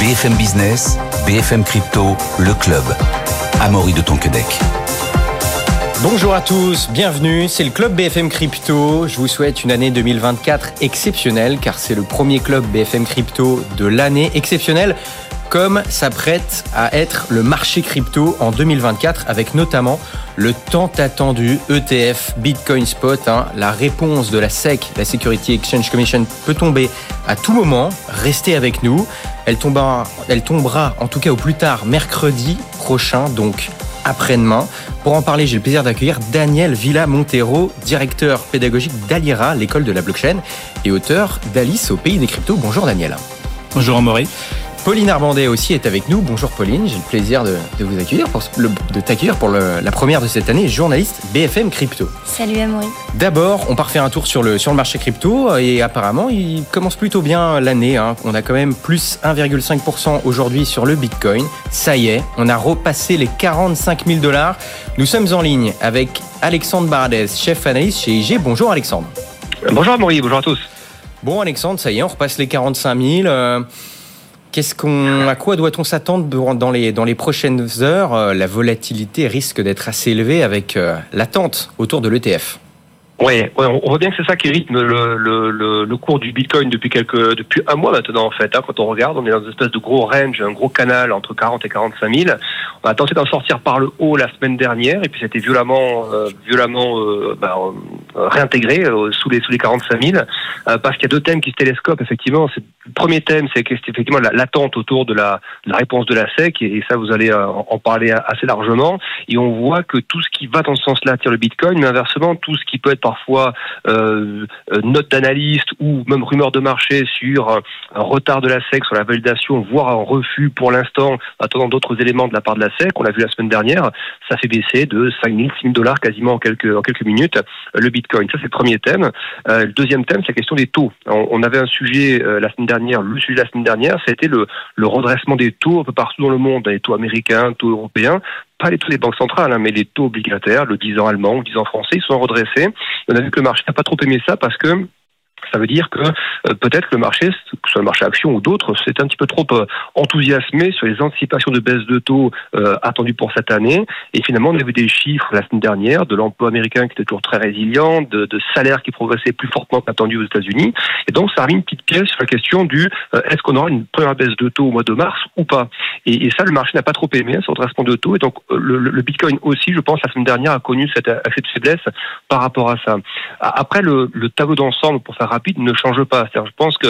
BFM Business, BFM Crypto, le club. Amaury de Tonquedec. Bonjour à tous, bienvenue, c'est le club BFM Crypto. Je vous souhaite une année 2024 exceptionnelle car c'est le premier club BFM Crypto de l'année exceptionnelle comme s'apprête à être le marché crypto en 2024 avec notamment le tant attendu ETF Bitcoin Spot. Hein. La réponse de la SEC, la Security Exchange Commission, peut tomber à tout moment. Restez avec nous. Elle tombera, elle tombera en tout cas au plus tard mercredi prochain, donc après-demain. Pour en parler, j'ai le plaisir d'accueillir Daniel Villa Montero, directeur pédagogique d'Alira, l'école de la blockchain, et auteur d'Alice au pays des cryptos. Bonjour Daniel. Bonjour Amaury. Pauline Arbandet aussi est avec nous. Bonjour Pauline, j'ai le plaisir de, vous accueillir, pour, de t'accueillir pour la première de cette année, journaliste BFM Crypto. Salut Amaury. D'abord, on part faire un tour sur le, sur le marché crypto et apparemment il commence plutôt bien l'année. Hein. On a quand même plus 1,5% aujourd'hui sur le Bitcoin. Ça y est, on a repassé les 45 000 dollars. Nous sommes en ligne avec Alexandre Baradez, chef analyste chez IG. Bonjour Alexandre. Bonjour Amaury, bonjour à tous. Bon Alexandre, ça y est, on repasse les 45 000. À quoi doit-on s'attendre dans les, prochaines heures euh, La volatilité risque d'être assez élevée avec euh, l'attente autour de l'ETF. Oui, on voit bien que c'est ça qui rythme le, cours du Bitcoin depuis un mois maintenant en fait. Hein, quand on regarde, on est dans une espèce de gros range, un gros canal entre 40 et 45 000. On a tenté d'en sortir par le haut la semaine dernière et puis c'était violemment euh, violemment euh, bah, réintégré sous les sous les 45 000 parce qu'il y a deux thèmes qui se télescopent effectivement. Premier thème, c'est effectivement l'attente autour de la, la, réponse de la SEC et, ça vous allez en parler assez largement. Et on voit que tout ce qui va dans ce sens-là tire le Bitcoin, mais inversement tout ce qui peut être parfois euh, euh, note d'analyste ou même rumeur de marché sur un retard de la SEC sur la validation, voire un refus pour l'instant, attendant d'autres éléments de la part de la SEC. On l'a vu la semaine dernière, ça fait baisser de 5 000, 6 000 dollars quasiment en quelques, en quelques minutes le Bitcoin. Ça, c'est le premier thème. Euh, le deuxième thème, c'est la question des taux. On, avait un sujet euh, la semaine dernière, le sujet de la semaine dernière, c'était le, le redressement des taux un peu partout dans le monde, les taux américains, taux européens pas les taux des banques centrales, hein, mais les taux obligataires, le 10 ans allemand, le 10 ans français, ils sont redressés. On a vu que le marché n'a pas trop aimé ça parce que ça veut dire que euh, peut-être le marché, que ce soit le marché action ou d'autres, c'est un petit peu trop euh, enthousiasmé sur les anticipations de baisse de taux euh, attendues pour cette année. Et finalement, on a vu des chiffres la semaine dernière de l'emploi américain qui était toujours très résilient, de, de salaires qui progressaient plus fortement qu'attendu aux États-Unis. Et donc, ça a mis une petite pièce sur la question du est-ce qu'on aura une première baisse de taux au mois de mars ou pas? Et, et ça, le marché n'a pas trop aimé, ce redressement de taux. Et donc, le, le, Bitcoin aussi, je pense, la semaine dernière a connu cette, cette faiblesse par rapport à ça. Après, le, le tableau d'ensemble, pour faire rapide, ne change pas. je pense que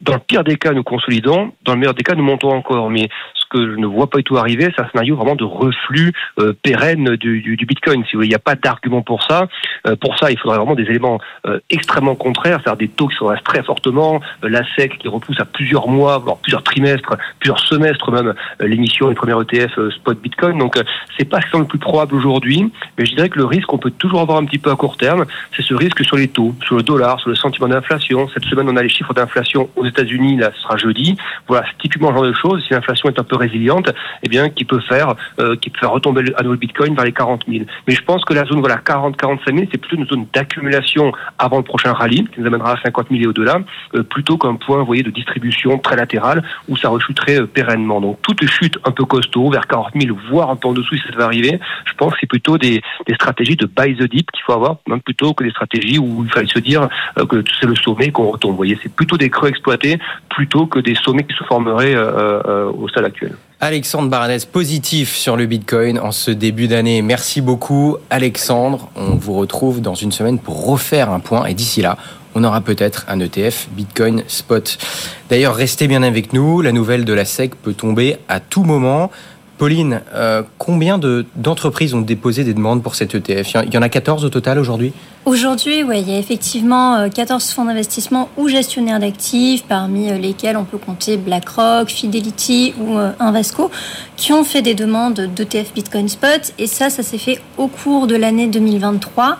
dans le pire des cas, nous consolidons, dans le meilleur des cas, nous montons encore. Mais que je ne vois pas du tout arriver, c'est un scénario vraiment de reflux euh, pérenne du, du, du, Bitcoin. Si vous voulez, il n'y a pas d'argument pour ça. Euh, pour ça, il faudrait vraiment des éléments euh, extrêmement contraires, c'est-à-dire des taux qui se très fortement, la SEC qui repousse à plusieurs mois, voire plusieurs trimestres, plusieurs semestres même, l'émission du premier ETF spot Bitcoin. Donc, c'est pas ce qui le plus probable aujourd'hui, mais je dirais que le risque qu'on peut toujours avoir un petit peu à court terme, c'est ce risque sur les taux, sur le dollar, sur le sentiment d'inflation. Cette semaine, on a les chiffres d'inflation États-Unis, là, ce sera jeudi. Voilà, typiquement le genre de choses. Si l'inflation est un peu résiliente, eh bien, qui peut faire, euh, qui peut faire retomber à nouveau le Bitcoin vers les 40 000. Mais je pense que la zone, voilà, 40, 45 000, c'est plutôt une zone d'accumulation avant le prochain rallye, qui nous amènera à 50 000 et au-delà, euh, plutôt qu'un point, vous voyez, de distribution très latéral où ça rechuterait euh, pérennement. Donc, toute chute un peu costaud vers 40 000, voire un peu en dessous si ça va arriver, je pense que c'est plutôt des, des, stratégies de buy the dip qu'il faut avoir, même plutôt que des stratégies où il fallait se dire que c'est le sommet qu'on retombe. Vous voyez, c'est plutôt des creux plutôt que des sommets qui se formeraient au stade actuel. Alexandre Baranès, positif sur le Bitcoin en ce début d'année. Merci beaucoup Alexandre. On vous retrouve dans une semaine pour refaire un point et d'ici là, on aura peut-être un ETF Bitcoin Spot. D'ailleurs, restez bien avec nous. La nouvelle de la SEC peut tomber à tout moment. Pauline, euh, combien d'entreprises ont déposé des demandes pour cet ETF Il y en a 14 au total aujourd'hui? Aujourd'hui, ouais, il y a effectivement 14 euh, fonds d'investissement ou gestionnaires d'actifs, parmi euh, lesquels on peut compter BlackRock, Fidelity ou Invesco, qui ont fait des demandes d'ETF Bitcoin Spot. Et ça, ça s'est fait au cours de l'année 2023.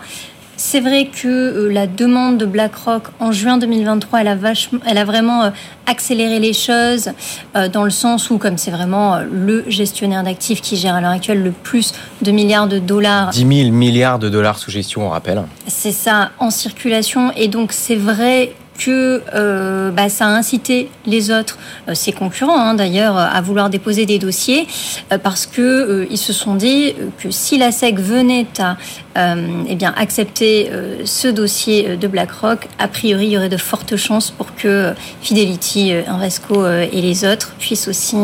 C'est vrai que euh, la demande de BlackRock en juin 2023, elle a, vachement, elle a vraiment euh, accéléré les choses euh, dans le sens où, comme c'est vraiment le gestionnaire d'actifs qui gère à l'heure actuelle le plus de milliards de dollars. 10 000 milliards de dollars sous gestion, on rappelle. C'est ça, en circulation. Et donc, c'est vrai que euh, bah, ça a incité les autres, euh, ses concurrents hein, d'ailleurs, à vouloir déposer des dossiers euh, parce que ils se sont dit que si la SEC venait à eh bien accepter ce dossier de BlackRock, a priori il y aurait de fortes chances pour que Fidelity, Invesco et les autres puissent aussi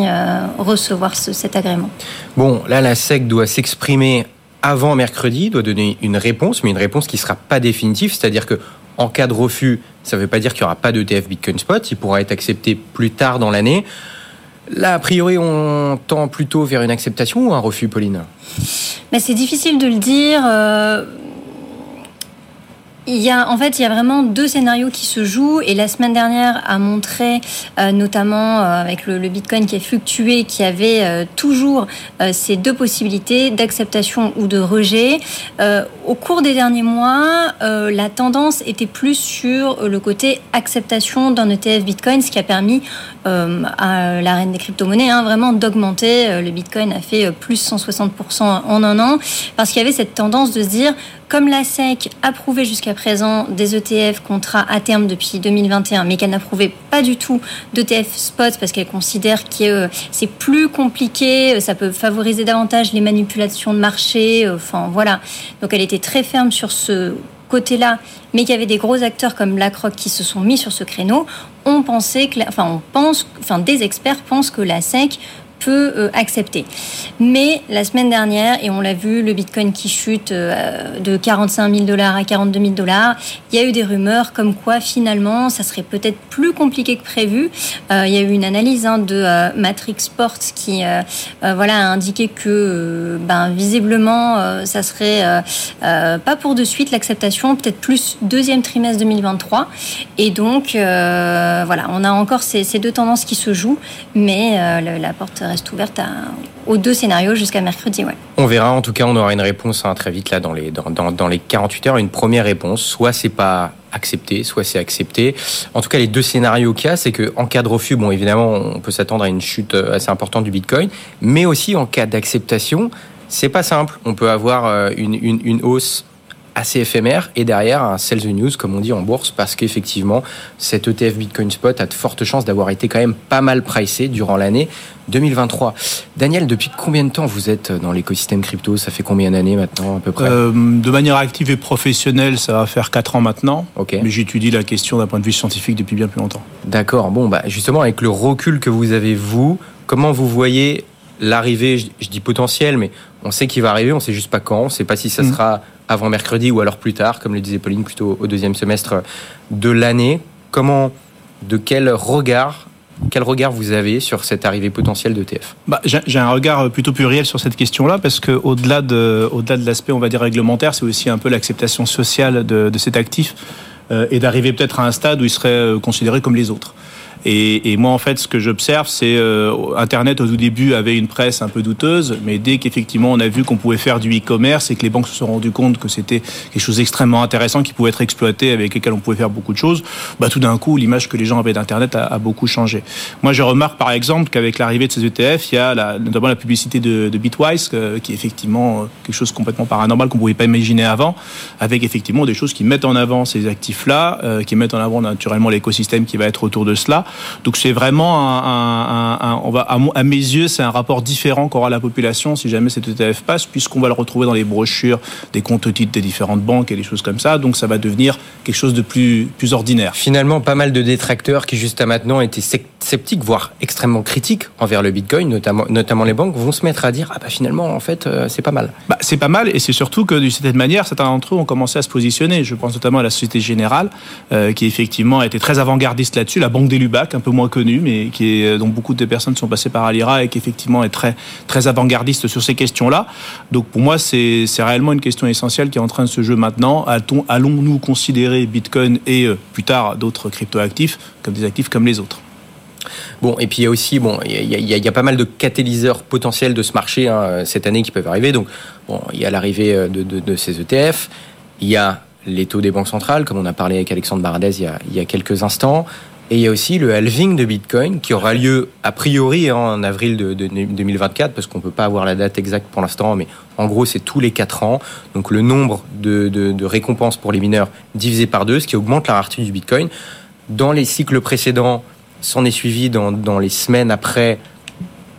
recevoir cet agrément. Bon, là la SEC doit s'exprimer avant mercredi, doit donner une réponse, mais une réponse qui ne sera pas définitive, c'est-à-dire que en cas de refus, ça ne veut pas dire qu'il n'y aura pas d'ETF Bitcoin Spot, il pourra être accepté plus tard dans l'année. Là, a priori, on tend plutôt vers une acceptation ou un refus, Pauline? Mais C'est difficile de le dire. Euh, il y a, en fait, il y a vraiment deux scénarios qui se jouent et la semaine dernière a montré, euh, notamment euh, avec le, Bitcoin qui a fluctué, qu'il y avait euh, toujours ces deux possibilités d'acceptation ou de rejet. au cours des derniers mois, la tendance était plus sur le côté acceptation d'un ETF Bitcoin, ce qui a permis à la reine des crypto-monnaies hein, vraiment d'augmenter. Le Bitcoin a fait plus 160% en un an parce qu'il y avait cette tendance de se dire comme la SEC approuvait jusqu'à présent des ETF contrats à terme depuis 2021, mais qu'elle n'approuvait pas du tout d'ETF spot parce qu'elle considère que euh, c'est plus compliqué, euh, ça peut favoriser davantage les manipulations de marché, euh, enfin voilà. Donc elle était très ferme sur ce côté-là, mais qu'il y avait des gros acteurs comme BlackRock qui se sont mis sur ce créneau, on pensait que, des experts pensent que la SEC peut euh, accepter. Mais la semaine dernière, et on l'a vu, le Bitcoin qui chute euh, de 45 000 dollars à 42 000 dollars, il y a eu des rumeurs comme quoi finalement ça serait peut-être plus compliqué que prévu. Euh, il y a eu une analyse hein, de Matrix Sports qui voilà, a indiqué que ben, visiblement ça serait pas pour de suite l'acceptation, peut-être plus deuxième trimestre 2023. Et donc voilà, on a encore ces, ces, deux tendances qui se jouent, mais la porte reste ouverte aux deux scénarios jusqu'à mercredi. Ouais. On verra. En tout cas, on aura une réponse hein, très vite là dans les, dans, dans, les 48 heures. Une première réponse. Soit c'est pas accepté, soit c'est accepté. En tout cas, les deux scénarios qu'il y a, c'est qu'en cas de refus, bon, évidemment, on peut s'attendre à une chute euh, assez importante du Bitcoin, mais aussi en cas d'acceptation, c'est pas simple. On peut avoir euh, une, une hausse assez éphémère et derrière un sell the news comme on dit en bourse parce qu'effectivement cet ETF Bitcoin Spot a de fortes chances d'avoir été quand même pas mal pricé durant l'année 2023. Daniel, depuis combien de temps vous êtes dans l'écosystème crypto? Ça fait combien d'années maintenant à peu près? Euh, De manière active et professionnelle, ça va faire 4 ans maintenant. Okay. Mais j'étudie la question d'un point de vue scientifique depuis bien plus longtemps. D'accord. Bon, bah justement avec le recul que vous avez vous, comment vous voyez l'arrivée, je dis potentielle, mais on sait qu'il va arriver, on sait juste pas quand, on sait pas si ça mm. sera avant mercredi ou alors plus tard, comme le disait Pauline, plutôt au deuxième semestre de l'année. Comment, de quel regard quel regard vous avez sur cette arrivée potentielle d'ETF bah, J'ai un regard plutôt pluriel sur cette question-là parce que au-delà de, au-delà de l'aspect, on va dire réglementaire, c'est aussi un peu l'acceptation sociale de, de cet actif euh, et d'arriver peut-être à un stade où il serait euh, considéré comme les autres. Et, et, moi, en fait, ce que j'observe, c'est euh, Internet au tout début avait une presse un peu douteuse, mais dès qu'effectivement on a vu qu'on pouvait faire du e-commerce et que les banques se sont rendues compte que c'était quelque chose d'extrêmement intéressant qui pouvait être exploité, avec lequel on pouvait faire beaucoup de choses, bah, tout d'un coup, l'image que les gens avaient d'Internet a, beaucoup changé. Moi, je remarque par exemple qu'avec l'arrivée de ces ETF, il y a la, notamment la publicité de, de Bitwise, qui est effectivement euh, quelque chose complètement paranormal qu'on ne pouvait pas imaginer avant, avec effectivement des choses qui mettent en avant ces actifs-là, euh, qui mettent en avant naturellement l'écosystème qui va être autour de cela. Donc c'est vraiment un, on va à, mes yeux, c'est un rapport différent qu'aura la population si jamais cet ETF passe, puisqu'on va le retrouver dans les brochures des comptes titres des différentes banques et des choses comme ça. Donc ça va devenir quelque chose de plus plus ordinaire. Finalement, pas mal de détracteurs qui jusqu'à maintenant étaient sceptiques, voire extrêmement critiques envers le Bitcoin, notamment notamment les banques, vont se mettre à dire ah bah finalement en fait euh, c'est pas mal. Bah, c'est pas mal et c'est surtout que d'une certaine manière certains d'entre eux ont commencé à se positionner. Je pense notamment à la Société Générale euh, qui effectivement a été très avant-gardiste là-dessus, la Banque des Un peu moins connu, mais qui est, dont beaucoup de personnes sont passées par Alira et qui effectivement est très, très avant-gardiste sur ces questions-là. Donc pour moi, c'est réellement une question essentielle qui est en train de se jouer maintenant. Allons-nous considérer Bitcoin et euh, plus tard d'autres cryptoactifs comme des actifs comme les autres? Bon, et puis il y a aussi, bon, il y a, pas mal de catalyseurs potentiels de ce marché hein, cette année qui peuvent arriver. Donc, bon, il y a l'arrivée euh, de, de, ces ETF, il y a les taux des banques centrales, comme on a parlé avec Alexandre Baradez y il y a quelques instants. Et il y a aussi le halving de Bitcoin qui aura lieu a priori hein, en avril de, 2024 parce qu'on peut pas avoir la date exacte pour l'instant, mais en gros c'est tous les 4 ans. Donc le nombre de, récompenses pour les mineurs divisé par deux, ce qui augmente la rareté du Bitcoin. Dans les cycles précédents, s'en est suivi dans les semaines après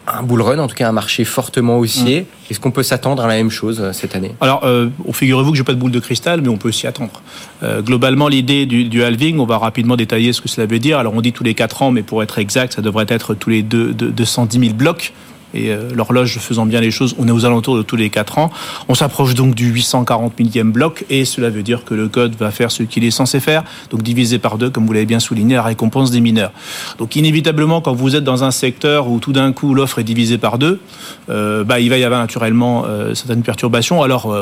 un bull run, en tout cas un marché fortement haussier. Mm. Est-ce qu'on peut s'attendre à la même chose euh, cette année? Alors, euh, figurez-vous que j'ai pas de boule de cristal, mais on peut s'y attendre. Euh, globalement, l'idée du, du, halving, on va rapidement détailler ce que cela veut dire. Alors, on dit tous les 4 ans, mais pour être exact, ça devrait être tous les deux, 210 000 blocs et euh, l'horloge faisant bien les choses, on est aux alentours de tous les 4 ans. On s'approche donc du 840 millième bloc et cela veut dire que le code va faire ce qu'il est censé faire, donc divisé par deux, comme vous l'avez bien souligné, la récompense des mineurs. Donc inévitablement, quand vous êtes dans un secteur où tout d'un coup l'offre est divisée par deux, euh, bah, il va y avoir naturellement euh, certaines perturbations. Alors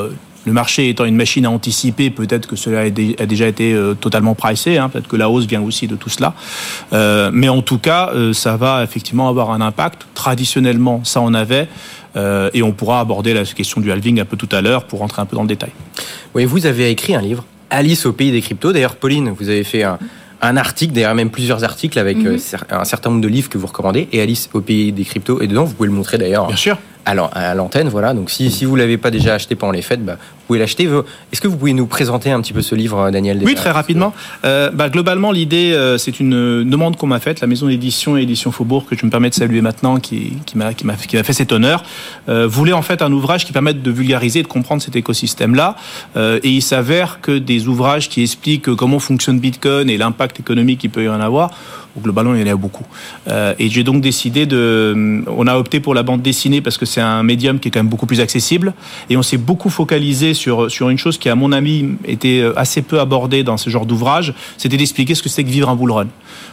le marché étant une machine à anticiper, peut-être que cela a déjà été euh, totalement pricé, hein, peut-être que la hausse vient aussi de tout cela. Euh, mais en tout cas, euh, ça va effectivement avoir un impact. Traditionnellement, ça en avait. et on pourra aborder la question du halving un peu tout à l'heure pour rentrer un peu dans le détail. Oui, vous avez écrit un livre, Alice au pays des cryptos. D'ailleurs, Pauline, vous avez fait un, article, d'ailleurs même plusieurs articles avec mhm. un certain nombre de livres que vous recommandez. Et Alice au pays des cryptos et dedans. Vous pouvez le montrer d'ailleurs. Bien sûr à l'antenne. Voilà. Donc si, si vous l'avez pas déjà acheté pendant les fêtes, bah, vous pouvez l'acheter. Est-ce que vous pouvez nous présenter un petit peu ce livre, Daniel Oui, très rapidement. Euh, bah, globalement, l'idée, euh, c'est une demande qu'on m'a faite, la maison d'édition Édition Faubourg, que je me permets de saluer maintenant, qui, qui m'a qui m'a fait cet honneur, euh, voulait en fait un ouvrage qui permette de vulgariser et de comprendre cet écosystème-là. Euh, et il s'avère que des ouvrages qui expliquent comment fonctionne Bitcoin et l'impact économique qu'il peut y en avoir globalement, il y en a beaucoup. Euh, et j'ai donc décidé de. On a opté pour la bande dessinée parce que c'est un médium qui est quand même beaucoup plus accessible. Et on s'est beaucoup focalisé sur, sur une chose qui, à mon avis, était assez peu abordée dans ce genre d'ouvrage c'était d'expliquer ce que c'est que vivre un bull run.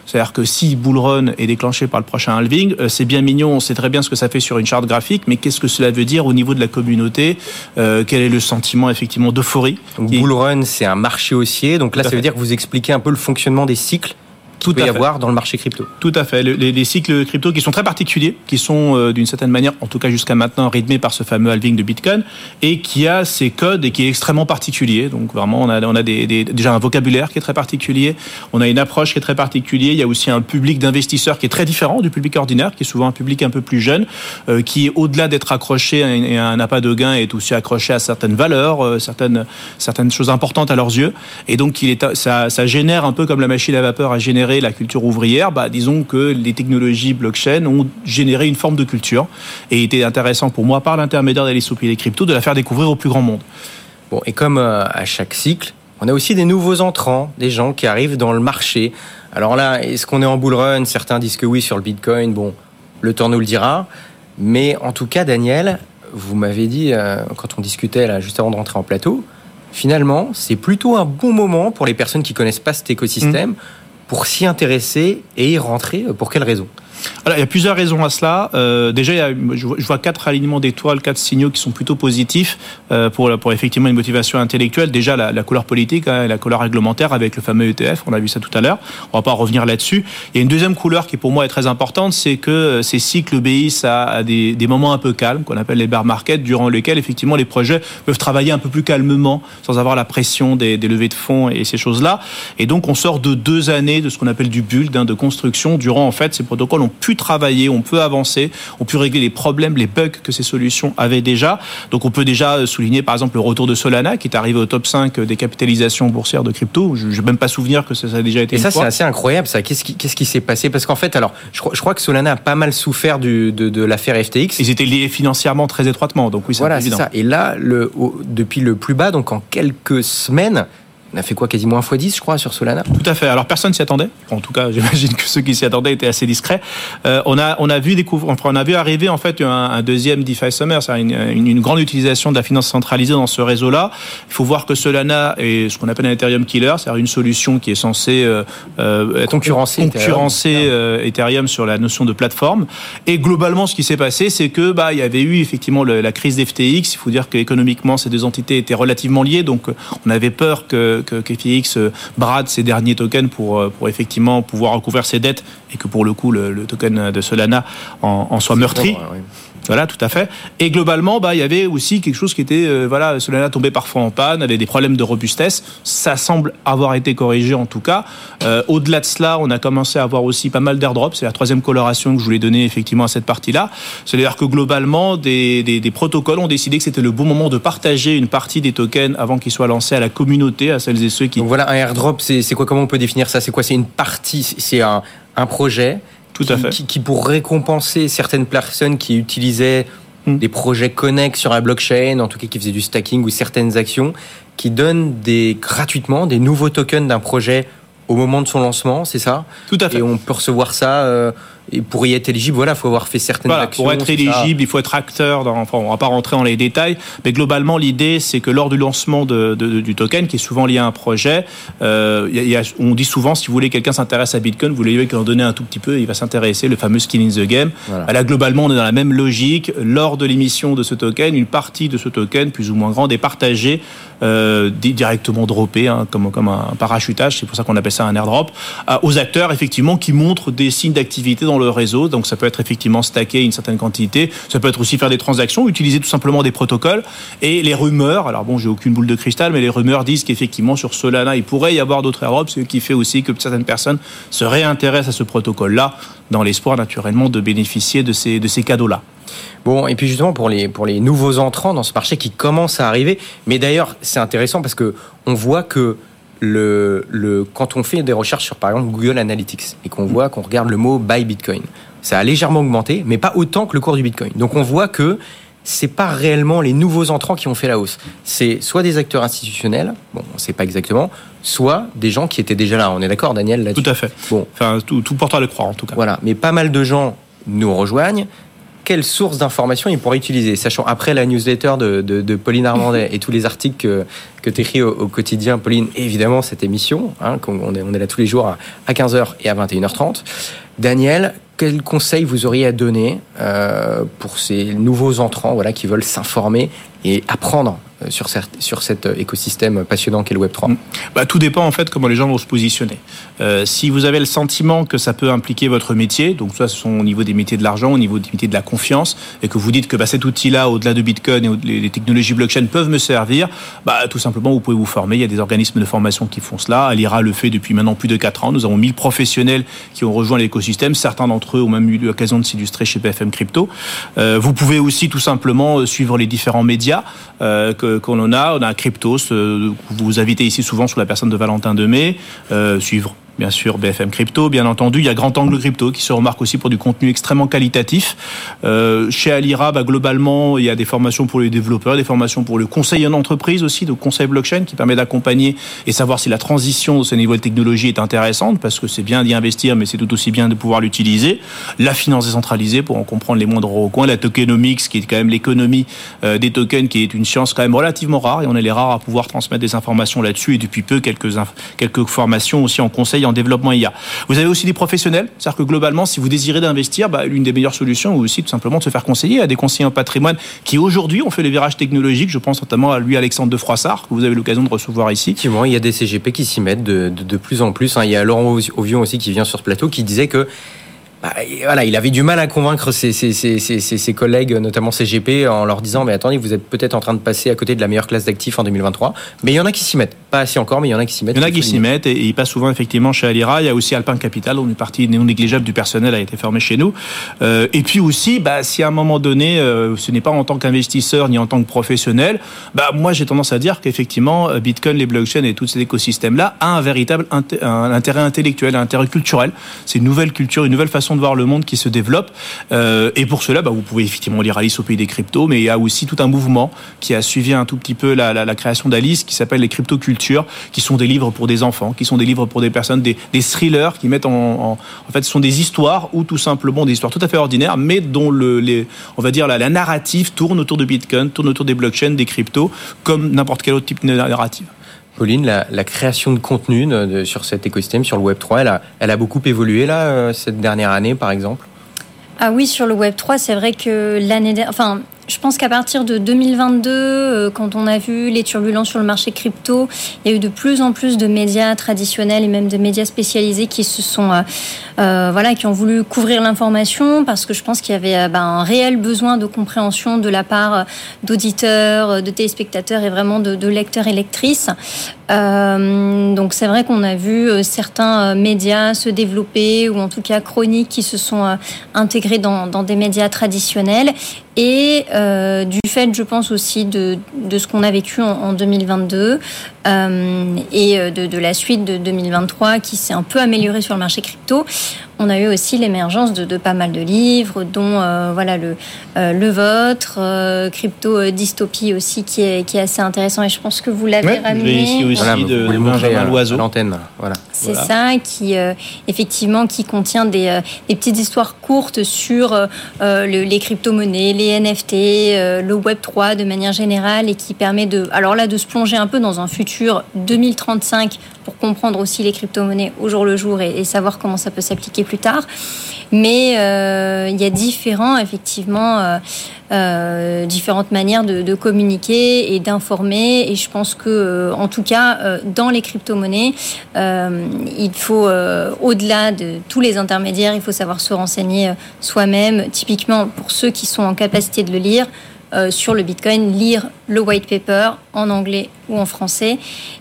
C'est-à-dire que si bull run est déclenché par le prochain halving, euh, c'est bien mignon, on sait très bien ce que ça fait sur une charte graphique, mais qu'est-ce que cela veut dire au niveau de la communauté? Euh, Quel est le sentiment effectivement d'euphorie? Bull run, c'est un marché haussier, donc là, ça veut dire que vous expliquez un peu le fonctionnement des cycles tout peut y avoir dans le marché crypto. Tout à fait. Les, cycles crypto qui sont très particuliers, qui sont euh, d'une certaine manière, en tout cas jusqu'à maintenant, rythmés par ce fameux halving de Bitcoin, et qui a ses codes et qui est extrêmement particulier. Donc vraiment, on a, on a des, déjà un vocabulaire qui est très particulier, on a une approche qui est très particulière. Il y a aussi un public d'investisseurs qui est très différent du public ordinaire, qui est souvent un public un peu plus jeune, euh, qui au-delà d'être accroché à un appât de gain, est aussi accroché à certaines valeurs, euh, certaines certaines choses importantes à leurs yeux. Et donc, il est, ça, ça génère un peu comme la machine à vapeur a généré la culture ouvrière, bah, disons que les technologies blockchain ont généré une forme de culture et il était intéressant pour moi, par l'intermédiaire des et des cryptos, de la faire découvrir au plus grand monde. Bon, et comme euh, à chaque cycle, on a aussi des nouveaux entrants, des gens qui arrivent dans le marché. Alors là, est-ce qu'on est en bull run? Certains disent que oui sur le Bitcoin. Bon, le temps nous le dira. Mais en tout cas, Daniel, vous m'avez dit, euh, quand on discutait là, juste avant de rentrer en plateau, finalement, c'est plutôt un bon moment pour les personnes qui connaissent pas cet écosystème. Mmh pour s'y intéresser et y rentrer Pour quelles raisons alors, il y a plusieurs raisons à cela. Euh, déjà, il y a, je vois quatre alignements d'étoiles, quatre signaux qui sont plutôt positifs euh, pour, pour effectivement une motivation intellectuelle. Déjà, la, la couleur politique, hein, la couleur réglementaire avec le fameux ETF, on a vu ça tout à l'heure. On va pas revenir là-dessus. Il y a une deuxième couleur qui pour moi est très importante, c'est que euh, ces cycles obéissent à, des, des, moments un peu calmes, qu'on appelle les bear markets, durant lesquels effectivement les projets peuvent travailler un peu plus calmement, sans avoir la pression des, des levées de fonds et ces choses-là. Et donc, on sort de deux années de ce qu'on appelle du build, hein, de construction, durant en fait ces protocoles pu travailler, on peut avancer, on peut régler les problèmes, les bugs que ces solutions avaient déjà. Donc on peut déjà souligner par exemple le retour de Solana qui est arrivé au top 5 des capitalisations boursières de crypto. Je n'ai même pas souvenir que ça, a déjà été. Et ça c'est assez incroyable ça. Qu'est-ce qui qu'est-ce qui s'est passé? Parce qu'en fait alors je crois, que Solana a pas mal souffert du, de, l'affaire FTX. Ils étaient liés financièrement très étroitement. Donc oui, voilà, c'est ça. Et là le, depuis le plus bas donc en quelques semaines on a fait quoi Quasiment un x10, je crois, sur Solana? Tout à fait. Alors, personne s'y attendait. En tout cas, j'imagine que ceux qui s'y attendaient étaient assez discrets. Euh, on, a, on, a vu découvrir, on a vu arriver, en fait, un, un deuxième DeFi Summer, c'est une, une, grande utilisation de la finance centralisée dans ce réseau-là. Il faut voir que Solana est ce qu'on appelle un Ethereum killer, c'est-à-dire une solution qui est censée euh, euh concurrencer, concurrencer Ethereum. Ethereum. sur la notion de plateforme. Et globalement, ce qui s'est passé, c'est que bah, il y avait eu effectivement la crise d'FTX. Il faut dire qu'économiquement, ces deux entités étaient relativement liées. Donc, on avait peur que que, FTX euh, brade ses derniers tokens pour, euh, pour effectivement pouvoir recouvrir ses dettes et que pour le coup le, token de Solana en, soit meurtri. Voilà, tout à fait. Et globalement, bah, il y avait aussi quelque chose qui était, euh, voilà, Solana tombait parfois en panne, avait des problèmes de robustesse. Ça semble avoir été corrigé en tout cas. Euh, au-delà de cela, on a commencé à avoir aussi pas mal d'airdrops. C'est la troisième coloration que je voulais donner effectivement à cette partie-là. C'est-à-dire que globalement, des, des, des, protocoles ont décidé que c'était le bon moment de partager une partie des tokens avant qu'ils soient lancés à la communauté, à celles et ceux qui. Voilà, un airdrop, c'est quoi Comment on peut définir ça? C'est quoi? C'est une partie, c'est un, un projet tout à fait. Qui, qui, pour récompenser certaines personnes qui utilisaient Hmm. des projets connexes sur la blockchain, en tout cas qui faisaient du stacking ou certaines actions, qui donnent des, gratuitement des nouveaux tokens d'un projet au moment de son lancement, c'est ça? Tout à fait. Et on peut recevoir ça. Euh, et pour y être éligible, voilà, faut avoir fait certaines voilà, actions. Pour être éligible, il faut être acteur. Dans, enfin, on va pas rentrer dans les détails, mais globalement, l'idée, c'est que lors du lancement de, de, du token, qui est souvent lié à un projet, euh, y a, on dit souvent, si vous voulez, quelqu'un s'intéresse à Bitcoin, vous lui en donner un tout petit peu, il va s'intéresser, le fameux skin in the game. Voilà. Là, globalement, on est dans la même logique. Lors de l'émission de ce token, une partie de ce token, plus ou moins grande, est partagée euh, directement droppée, hein, comme, comme un parachutage, c'est pour ça qu'on appelle ça un airdrop, euh, aux acteurs, effectivement, qui montrent des signes d'activité le réseau. Donc ça peut être effectivement stacker une certaine quantité, ça peut être aussi faire des transactions, utiliser tout simplement des protocoles. Et les rumeurs, alors bon, j'ai aucune boule de cristal, mais les rumeurs disent qu'effectivement sur Solana, il pourrait y avoir d'autres airdrops, ce qui fait aussi que certaines personnes se réintéressent à ce protocole-là, dans l'espoir naturellement de bénéficier de ces, de ces cadeaux-là. Bon, et puis justement pour les, pour les nouveaux entrants dans ce marché qui commencent à arriver, mais d'ailleurs c'est intéressant parce que on voit que le, le, quand on fait des recherches sur par exemple Google Analytics et qu'on voit qu'on regarde le mot buy Bitcoin, ça a légèrement augmenté, mais pas autant que le cours du Bitcoin. Donc on voit que c'est pas réellement les nouveaux entrants qui ont fait la hausse. C'est soit des acteurs institutionnels, bon, on sait pas exactement, soit des gens qui étaient déjà là. On est d'accord, Daniel là Tout à fait. Bon, enfin tout, tout porte à le croire en tout cas. Voilà, mais pas mal de gens nous rejoignent quelle source d'information ils pourraient utiliser, sachant après la newsletter de, de, de Pauline Armandet et tous les articles que, que tu écris au, au, quotidien, Pauline, et évidemment cette émission, hein, on, est, on est là tous les jours à 15h et à 21h30. Daniel, quels conseils vous auriez à donner euh, pour ces nouveaux entrants voilà, qui veulent s'informer et apprendre? Sur, sur cet écosystème passionnant qu'est le Web3 bah, Tout dépend en fait comment les gens vont se positionner. Euh, si vous avez le sentiment que ça peut impliquer votre métier, donc soit ce sont au niveau des métiers de l'argent, au niveau des métiers de la confiance, et que vous dites que bah, cet outil-là, au-delà de Bitcoin et les technologies blockchain peuvent me servir, bah, tout simplement vous pouvez vous former. Il y a des organismes de formation qui font cela. Alira le fait depuis maintenant plus de 4 ans. Nous avons 1000 professionnels qui ont rejoint l'écosystème. Certains d'entre eux ont même eu l'occasion de s'illustrer chez BFM Crypto. Euh, vous pouvez aussi tout simplement suivre les différents médias euh, que qu'on en a. On a Cryptos, euh, vous invitez ici souvent sur la personne de Valentin Demey, euh, suivre bien sûr BFM Crypto, bien entendu. Il y a Grand Angle Crypto qui se remarque aussi pour du contenu extrêmement qualitatif. Euh, chez Alira, bah, globalement, il y a des formations pour les développeurs, des formations pour le conseil en entreprise aussi, donc conseil blockchain qui permet d'accompagner et savoir si la transition de ce niveau de technologie est intéressante parce que c'est bien d'y investir, mais c'est tout aussi bien de pouvoir l'utiliser. La finance décentralisée pour en comprendre les moindres recoins, la tokenomics qui est quand même l'économie euh, des tokens qui est une science quand même relativement rare et on est les rares à pouvoir transmettre des informations là-dessus et depuis peu quelques, quelques formations aussi en conseil en développement IA. Vous avez aussi des professionnels, c'est-à-dire que globalement, si vous désirez d'investir, bah, l'une des meilleures solutions, ou aussi tout simplement de se faire conseiller à des conseillers en patrimoine qui aujourd'hui ont fait les virages technologiques. Je pense notamment à lui, Alexandre de Froissart, que vous avez l'occasion de recevoir ici. Effectivement, il y a des CGP qui s'y mettent de, de, de, plus en plus. Hein. Il y a Laurent Ovion aussi qui vient sur ce plateau qui disait que bah, voilà, il avait du mal à convaincre ses, ses, ses, ses, collègues, notamment CGP, en leur disant Mais attendez, vous êtes peut-être en train de passer à côté de la meilleure classe d'actifs en 2023. Mais il y en a qui s'y mettent. Pas assez encore, mais il y en a qui s'y mettent. Il y en a qui s'y mettent et, et ils passent souvent effectivement chez Alira. Il y a aussi Alpin Capital, dont une partie non négligeable du personnel a été formée chez nous. Euh, et puis aussi, bah, si à un moment donné, euh, ce n'est pas en tant qu'investisseur ni en tant que professionnel, bah, moi j'ai tendance à dire qu'effectivement, Bitcoin, les blockchains et tout cet écosystème-là a un véritable un intérêt intellectuel, un intérêt culturel. C'est une nouvelle culture, une nouvelle façon de voir le monde qui se développe. Euh, et pour cela, bah, vous pouvez effectivement lire Alice au pays des cryptos, mais il y a aussi tout un mouvement qui a suivi un tout petit peu la, création d'Alice, qui s'appelle les cryptocultures, qui sont des livres pour des enfants, qui sont des livres pour des personnes, des, thrillers qui mettent en, en, en fait, ce sont des histoires ou tout simplement des histoires tout à fait ordinaires, mais dont le, les, on va dire la, la narrative tourne autour de Bitcoin, tourne autour des blockchains, des cryptos, comme n'importe quel autre type de narrative. Pauline, la, création de contenu sur cet écosystème, sur le Web 3, elle a, elle a beaucoup évolué là, euh, cette dernière année, par exemple? Ah oui, sur le Web 3, c'est vrai que l'année, enfin, je pense qu'à partir de 2022, euh, quand on a vu les turbulences sur le marché crypto, il y a eu de plus en plus de médias traditionnels et même de médias spécialisés qui se sont, euh, euh, voilà, qui ont voulu couvrir l'information parce que je pense qu'il y avait ben, un réel besoin de compréhension de la part d'auditeurs, de téléspectateurs et vraiment de lecteurs et lectrices. Euh, donc c'est vrai qu'on a vu euh, certains euh, médias se développer ou en tout cas chroniques qui se sont intégrés dans, dans des médias traditionnels. Et euh, du fait, je pense aussi de, de ce qu'on a vécu en, en 2022 euh, et de, de, la suite de 2023 qui s'est un peu améliorée sur le marché crypto. On a eu aussi l'émergence de, de, pas mal de livres, dont euh, voilà le, le vôtre, Crypto Dystopie aussi, qui est, qui est assez intéressant et je pense que vous l'avez ouais, ramené. Ici aussi voilà, de, de Benjamin Loiseau. L'antenne, voilà. C'est Voilà. ça qui effectivement qui contient des, des petites histoires courtes sur le, les crypto-monnaies, les NFT, euh, le Web 3 de manière générale et qui permet de, alors là, de se plonger un peu dans un futur 2035 pour comprendre aussi les crypto-monnaies au jour le jour et, savoir comment ça peut s'appliquer plus tard. Mais euh, il y a différents, effectivement, euh, euh, différentes manières de, de communiquer et d'informer. Et je pense que, en tout cas, dans les crypto-monnaies, il faut, au-delà de tous les intermédiaires, il faut savoir se renseigner soi-même. Typiquement, pour ceux qui sont en capacité de le lire, euh, sur le Bitcoin, lire le white paper en anglais ou en français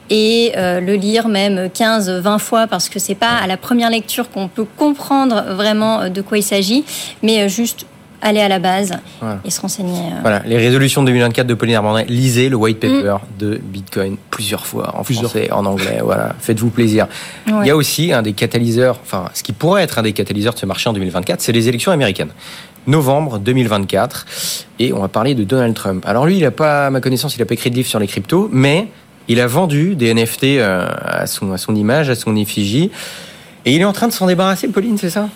et euh, le lire même 15, 20 fois parce que c'est pas à la première lecture qu'on peut comprendre vraiment euh, de quoi il s'agit, mais juste aller à la base Voilà. et se renseigner. euh. Voilà, les résolutions 2024 de Pauline Armandin. Lisez le white paper de Bitcoin plusieurs fois en Plusieurs français, en anglais. Voilà, faites-vous plaisir. Ouais. Il y a aussi un des catalyseurs, enfin, ce qui pourrait être un des catalyseurs de ce marché en 2024, c'est les élections américaines. Novembre 2024. Et on va parler de Donald Trump. Alors lui, il a pas, à ma connaissance, il n'a pas écrit de livre sur les cryptos, mais il a vendu des NFT euh, à son, à son image, à son effigie. Et il est en train de s'en débarrasser, Pauline, c'est ça?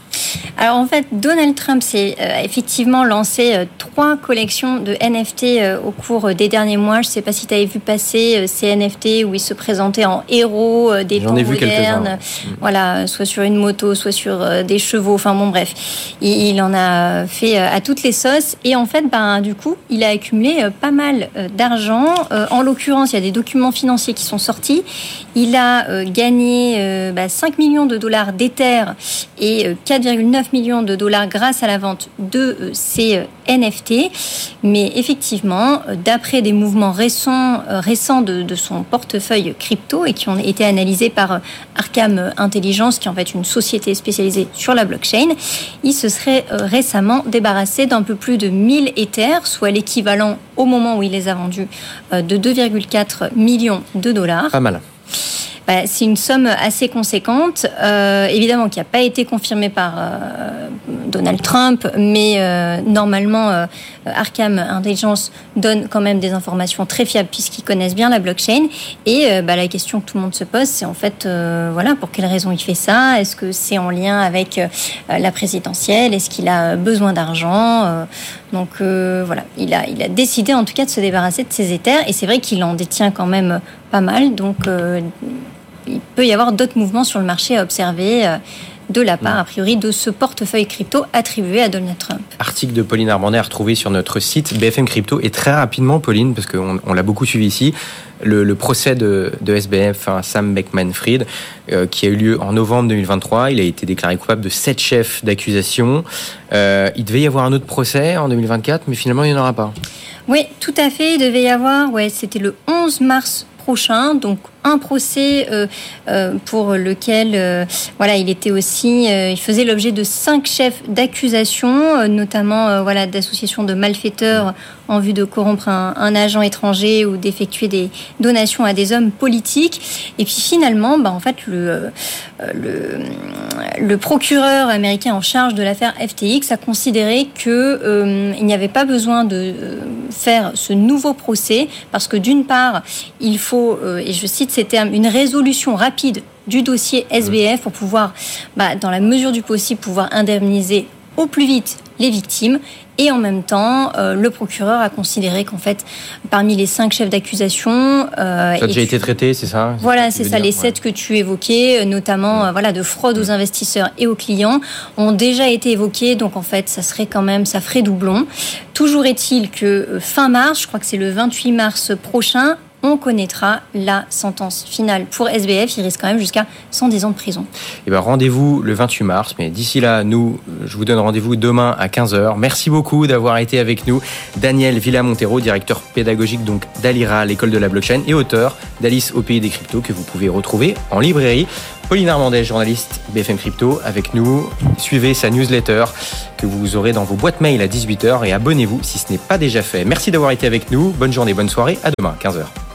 Alors en fait, Donald Trump s'est euh, effectivement lancé euh, trois collections de NFT euh, au cours des derniers mois. Je ne sais pas si tu avais vu passer euh, ces NFT où il se présentait en héros euh, des J'en temps ai vu quelques-uns, modernes. ouais. Voilà, soit sur une moto, soit sur euh, des chevaux. Enfin bon, bref, il, il en a fait euh, à toutes les sauces. Et en fait, ben du coup, il a accumulé euh, pas mal euh, d'argent. Euh, En l'occurrence, il y a des documents financiers qui sont sortis. Il a euh, gagné euh, bah, 5 millions de dollars d'Ether et euh, 4,9 millions de dollars grâce à la vente de euh, ces euh, NFT. Mais effectivement, euh, d'après des mouvements récents, euh, récents de, son portefeuille crypto et qui ont été analysés par euh, Arkham Intelligence, qui est en fait une société spécialisée sur la blockchain, il se serait euh, récemment débarrassé d'un peu plus de 1000 Ethers, soit l'équivalent au moment où il les a vendus euh, de 2,4 millions de dollars. Pas mal. Bah, c'est une somme assez conséquente, euh, évidemment qui n'a pas été confirmée par euh, Donald Trump, mais euh, normalement euh, Arkham Intelligence donne quand même des informations très fiables puisqu'ils connaissent bien la blockchain. Et euh, bah, la question que tout le monde se pose, c'est en fait, euh, voilà, pour quelle raison il fait ça? Est-ce que c'est en lien avec la présidentielle? Est-ce qu'il a besoin d'argent? Donc voilà, il a, il a décidé en tout cas de se débarrasser de ses Ethers, et c'est vrai qu'il en détient quand même pas mal, donc il peut y avoir d'autres mouvements sur le marché à observer euh, de la part, a priori, de ce portefeuille crypto attribué à Donald Trump. article de Pauline Armandin à retrouver sur notre site BFM Crypto. Et très rapidement, Pauline, parce qu'on on l'a beaucoup suivi ici, le, le procès de, de SBF, hein, Sam Beckman-Fried, euh, qui a eu lieu en novembre 2023. Il a été déclaré coupable de sept chefs d'accusation. Euh, il devait y avoir un autre procès en 2024, mais finalement, il n'y en aura pas. Oui, tout à fait. Il devait y avoir, ouais, c'était le 11 mars prochain, donc un procès euh, euh, pour lequel, euh, voilà, il était aussi, il faisait l'objet de cinq chefs d'accusation, notamment, voilà, d'associations de malfaiteurs en vue de corrompre un, agent étranger ou d'effectuer des donations à des hommes politiques. Et puis finalement, bah, en fait, le, procureur américain en charge de l'affaire FTX a considéré que euh, n'y avait pas besoin de faire ce nouveau procès parce que d'une part, il faut, et je cite termes, une résolution rapide du dossier SBF pour pouvoir, bah, dans la mesure du possible, pouvoir indemniser au plus vite les victimes. Et en même temps, euh, le procureur a considéré qu'en fait, parmi les cinq chefs d'accusation, euh, ça a déjà été traité, c'est ça Voilà, c'est ça. les sept que tu évoquais, euh, notamment voilà de fraude aux investisseurs et aux clients, ont déjà été évoqués. Donc en fait, ça serait quand même, ça ferait doublon. Toujours est-il que fin mars, je crois que c'est le 28 mars prochain, on connaîtra la sentence finale pour SBF. Il risque quand même jusqu'à 110 ans de prison. Et eh ben, rendez-vous le 28 mars. Mais d'ici là, nous, je vous donne rendez-vous demain à 15h. Merci beaucoup d'avoir été avec nous. Daniel Villa-Montero, directeur pédagogique donc d'Alira, l'école de la blockchain, et auteur d'Alice au pays des cryptos que vous pouvez retrouver en librairie. Pauline Armandais, journaliste BFM Crypto, avec nous. Suivez sa newsletter que vous aurez dans vos boîtes mail à 18h et abonnez-vous si ce n'est pas déjà fait. Merci d'avoir été avec nous. Bonne journée, bonne soirée. À demain, 15h.